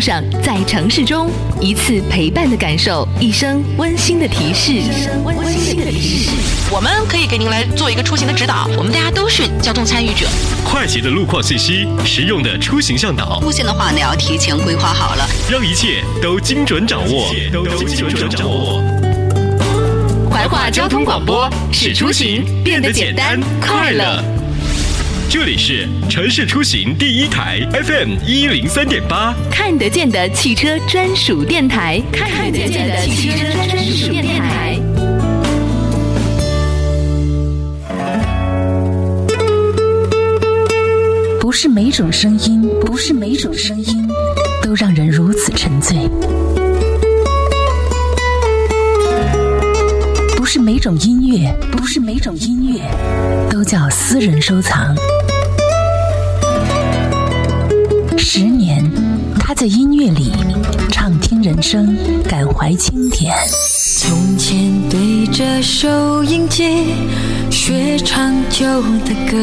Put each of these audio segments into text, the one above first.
路上，在城市中，一次陪伴的感受，一声温馨的提示，一声温馨的提示。我们可以给您来做一个出行的指导，我们大家都是交通参与者。快捷的路况信息，实用的出行向导，路线的话呢要提前规划好了，让一切都精准掌握，都精准掌握。怀化交通广播，使出行变得简单快乐。这里是城市出行第一台 FM 一零三点八，看得见的汽车专属电台，看得见的汽车专属电台。不是每种声音，不是每种声音都让人如此沉醉。不是每种音乐，不是每种音乐都叫私人收藏。十年，他在音乐里畅听人生，感怀经典。从前对着收音机学唱旧的歌，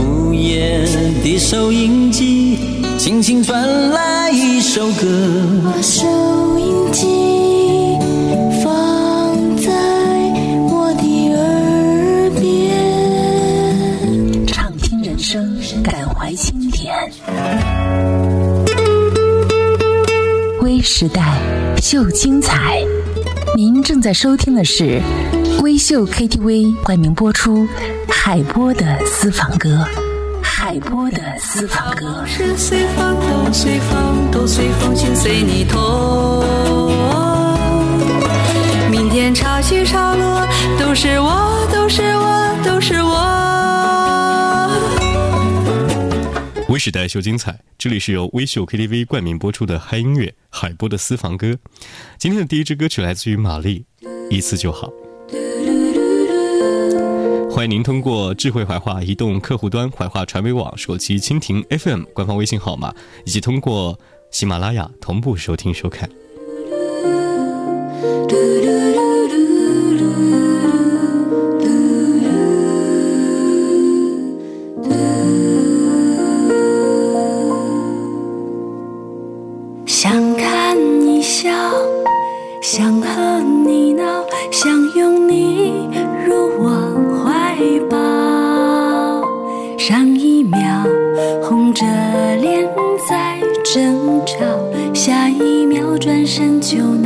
午夜的收音机轻轻传来一首歌。收音机秀精彩，您正在收听的是微秀 KTV 冠名播出海波的私房歌。海波的私房歌。是随风都随风都随风，心随你痛。明天潮起潮落，都是我，都是我，都是我。微时代秀精彩，这里是由微秀 KTV 冠名播出的嗨音乐海波的私房歌。今天的第一支歌曲来自于玛丽，一次就好。欢迎您通过智慧怀化移动客户端、怀化传媒网、手机蜻蜓 FM 官方微信号码，以及通过喜马拉雅同步收听收看。争吵，下一秒转身就能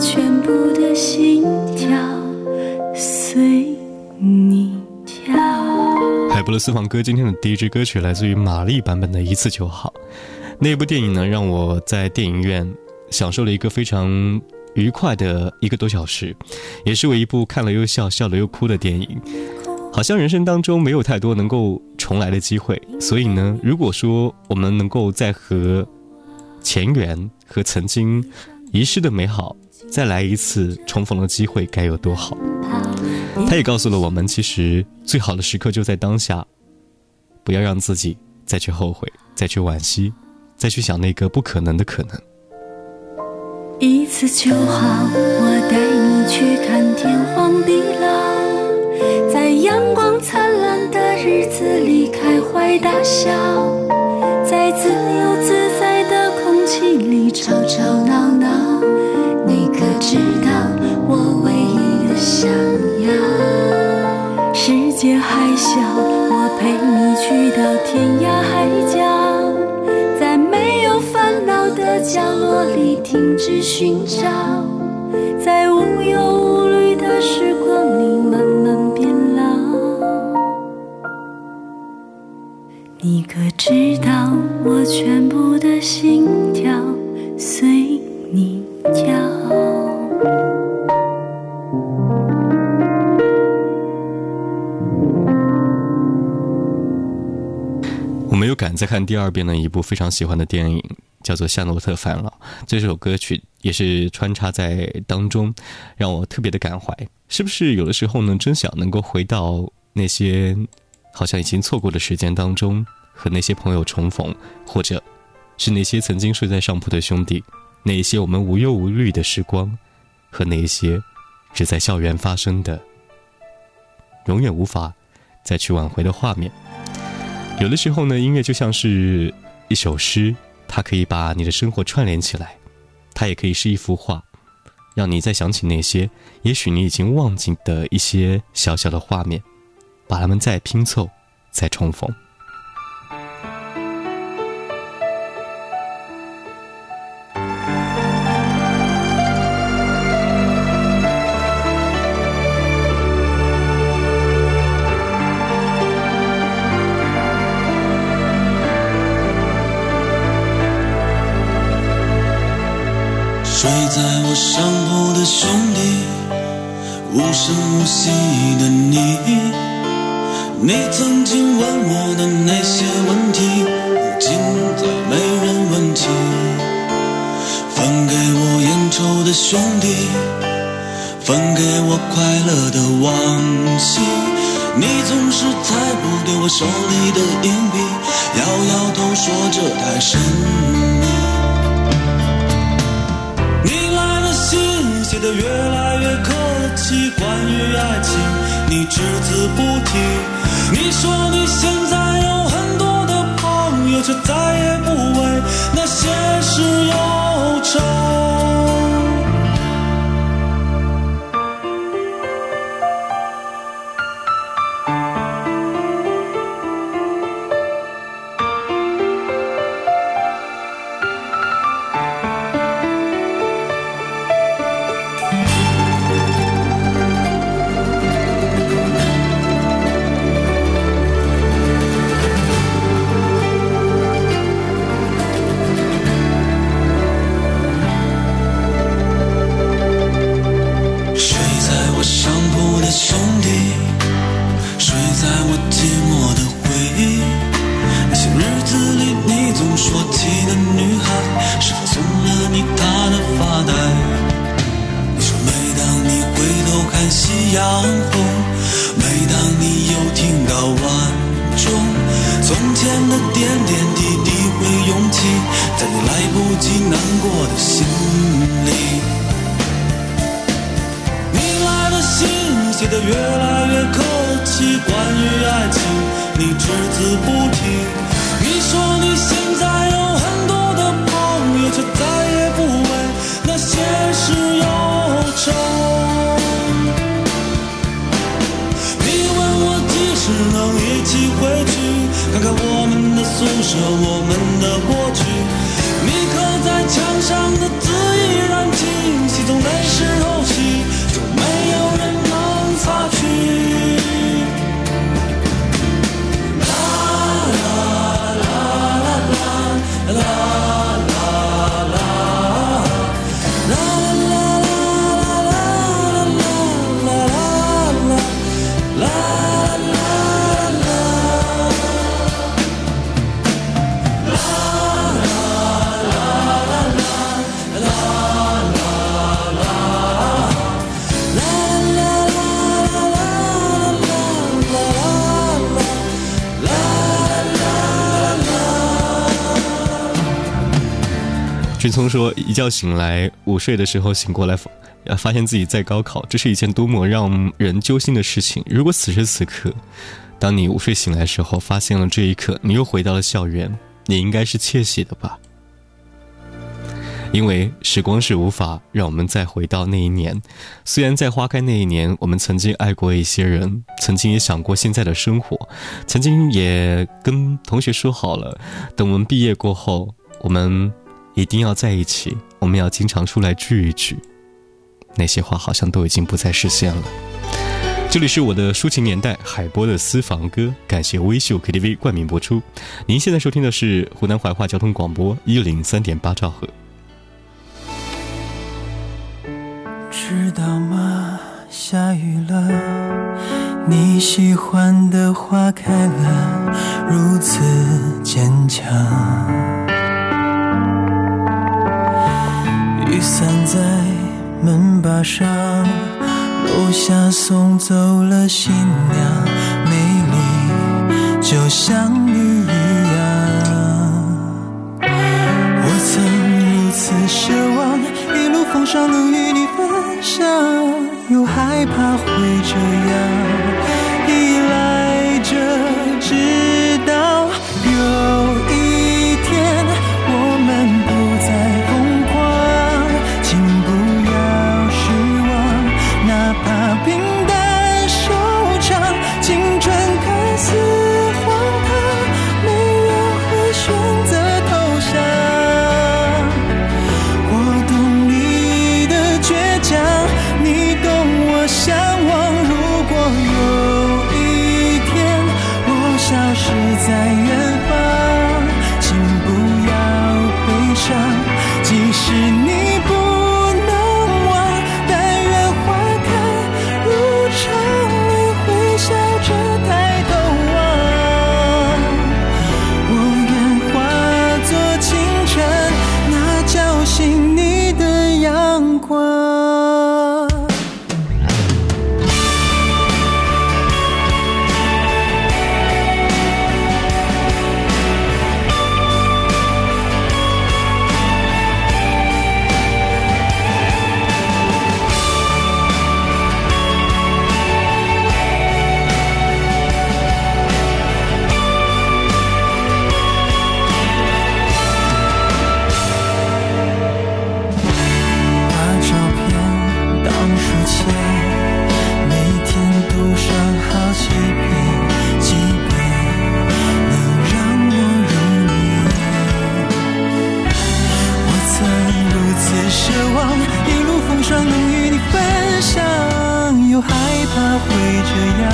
全部的心跳随你跳？海波的私房歌，今天的第一支歌曲来自于玛丽版本的《一次就好》。那部电影呢，让我在电影院享受了一个非常愉快的一个多小时，也是我一部看了又笑、笑了又哭的电影。好像人生当中没有太多能够重来的机会，所以呢，如果说我们能够再和前缘和曾经遗失的美好再来一次重逢的机会，该有多好！他也告诉了我们，其实最好的时刻就在当下，不要让自己再去后悔，再去惋惜，再去想那个不可能的可能。一次就好，我带你去看天荒地老，在阳光灿烂的日子里开怀大笑，在自由自停止寻找，在无忧无虑的时光里慢慢变老。你可知道，我全部的心跳随你跳。我没有敢再看第二遍的一部非常喜欢的电影，叫做《夏洛特烦恼》。这首歌曲也是穿插在当中，让我特别的感怀。是不是有的时候呢，真想能够回到那些好像已经错过的时间当中，和那些朋友重逢，或者是那些曾经睡在上铺的兄弟，那一些我们无忧无虑的时光，和那一些只在校园发生的，永远无法再去挽回的画面。有的时候呢，音乐就像是一首诗，它可以把你的生活串联起来，它也可以是一幅画，让你再想起那些也许你已经忘记的一些小小的画面，把它们再拼凑，再重逢。上铺的兄弟，无声无息的你，你曾经问我的那些问题，如今再没人问起。分给我烟抽的兄弟，分给我快乐的往昔，你总是猜不对我手里的硬币，摇摇头说这太神只字不提。你说你现在有很多的朋友，却再也不为那些事忧愁。过的心里。你来的信写得越来越客气，关于爱情你只字不提。你说你现在有很多的朋友，却再也不为那些事忧愁。你问我几时能一起回去，看看我们的宿舍，我们的聪说：“一觉醒来，午睡的时候醒过来，发呃发现自己在高考，这是一件多么让人揪心的事情。如果此时此刻，当你午睡醒来的时候，发现了这一刻，你又回到了校园，你应该是窃喜的吧？”因为时光是无法让我们再回到那一年。虽然在花开那一年，我们曾经爱过一些人，曾经也想过现在的生活，曾经也跟同学说好了，等我们毕业过后，我们一定要在一起，我们要经常出来聚一聚。那些话好像都已经不再实现了。这里是我的抒情年代，海波的私房歌，感谢微秀 KTV 冠名播出。您现在收听的是湖南怀化交通广播一零三点八兆赫。知道吗？下雨了，你喜欢的花开了，如此坚强。雨伞在门把上。楼下送走了新娘，美丽就像你一样。我曾如此奢望，一路风霜能与你分享，又害怕会这样奢望，一路风霜能与你分享，又害怕会这样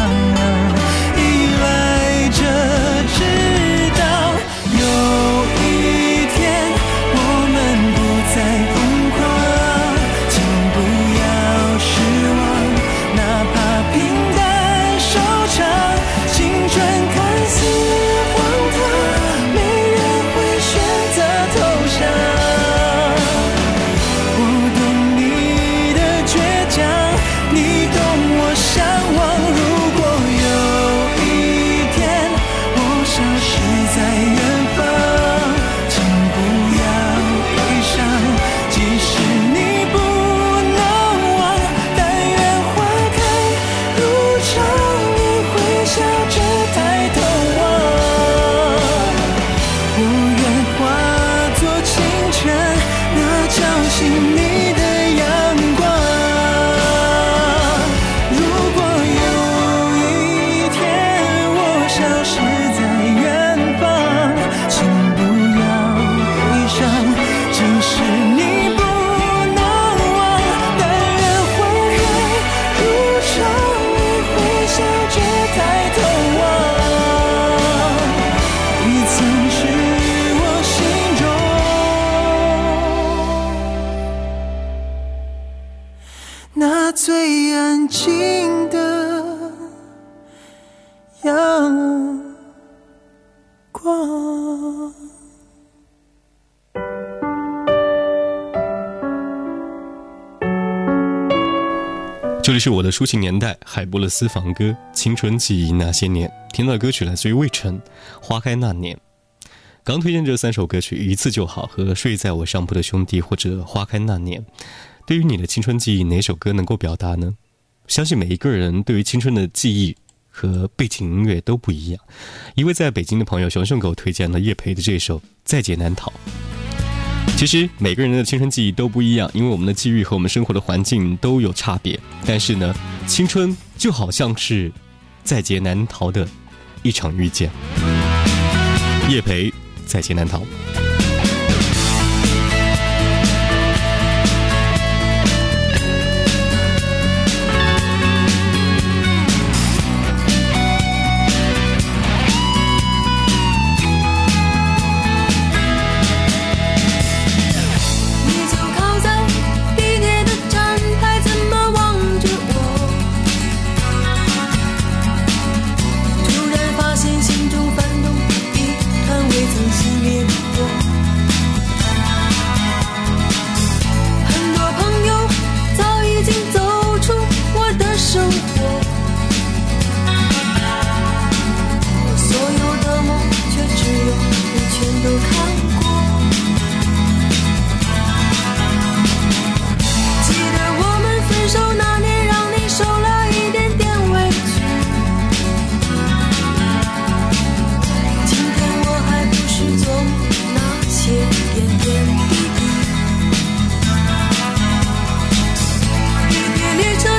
里是我的抒情年代，海波的私房歌，青春记忆那些年。听到歌曲来自于魏晨，《花开那年》。刚推荐这三首歌曲，《一次就好》和《睡在我上铺的兄弟》或者《花开那年》。对于你的青春记忆，哪首歌能够表达呢？相信每一个人对于青春的记忆和背景音乐都不一样。一位在北京的朋友熊熊给我推荐了叶培的这首《在劫难逃》。其实每个人的青春记忆都不一样，因为我们的际遇和我们生活的环境都有差别。但是呢，青春就好像是在劫难逃的一场遇见。叶培，在劫难逃。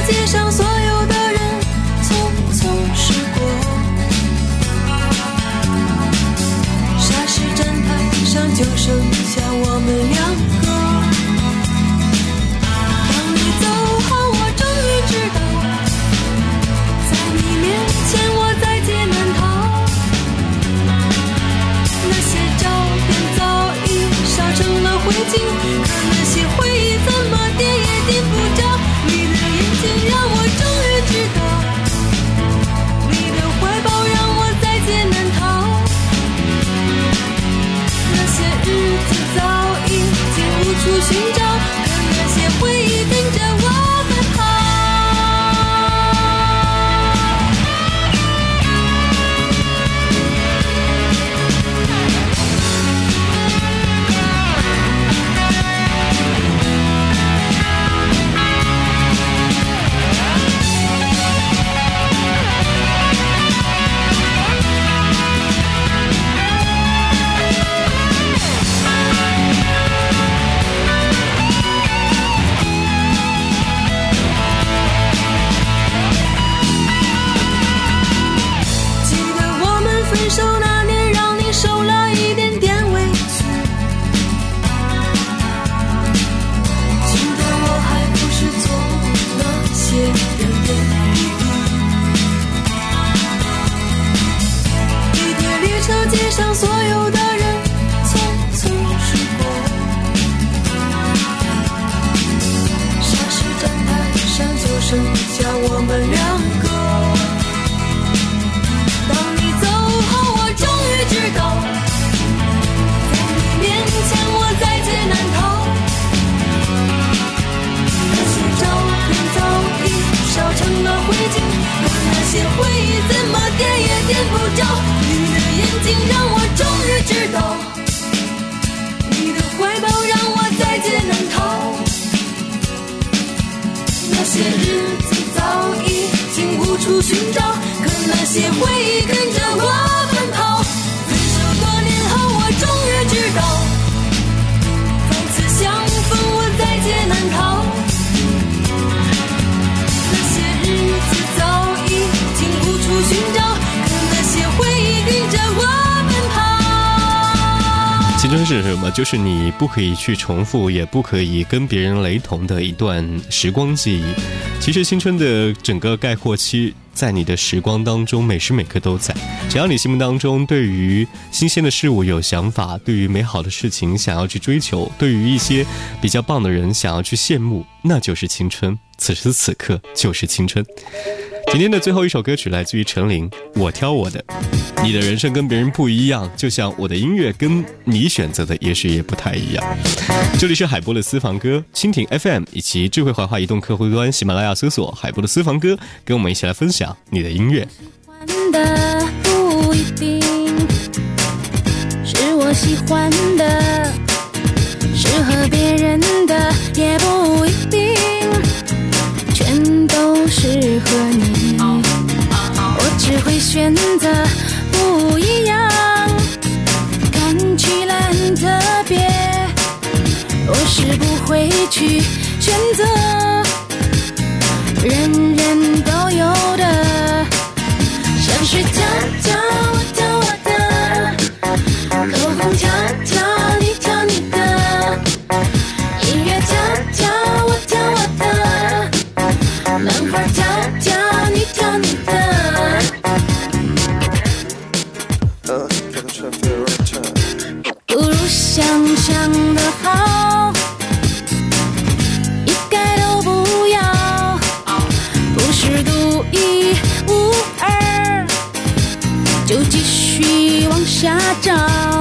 街上所有的人匆匆驶过，霎时站台上就剩下我们是什么？就是你不可以去重复，也不可以跟别人雷同的一段时光记忆。其实青春的整个概括期，在你的时光当中，每时每刻都在。只要你心目当中对于新鲜的事物有想法，对于美好的事情想要去追求，对于一些比较棒的人想要去羡慕，那就是青春。此时此刻就是青春。今天的最后一首歌曲来自于陈琳，《我挑我的》。你的人生跟别人不一样，就像我的音乐跟你选择的也许也不太一样。这里是海波的私房歌，蜻蜓 FM 以及智慧怀化移动客户端，喜马拉雅搜索海波的私房歌，跟我们一起来分享你的音乐。的不一定是我喜欢的，适合别人的也不一定去选择人人都有的想睡觉觉照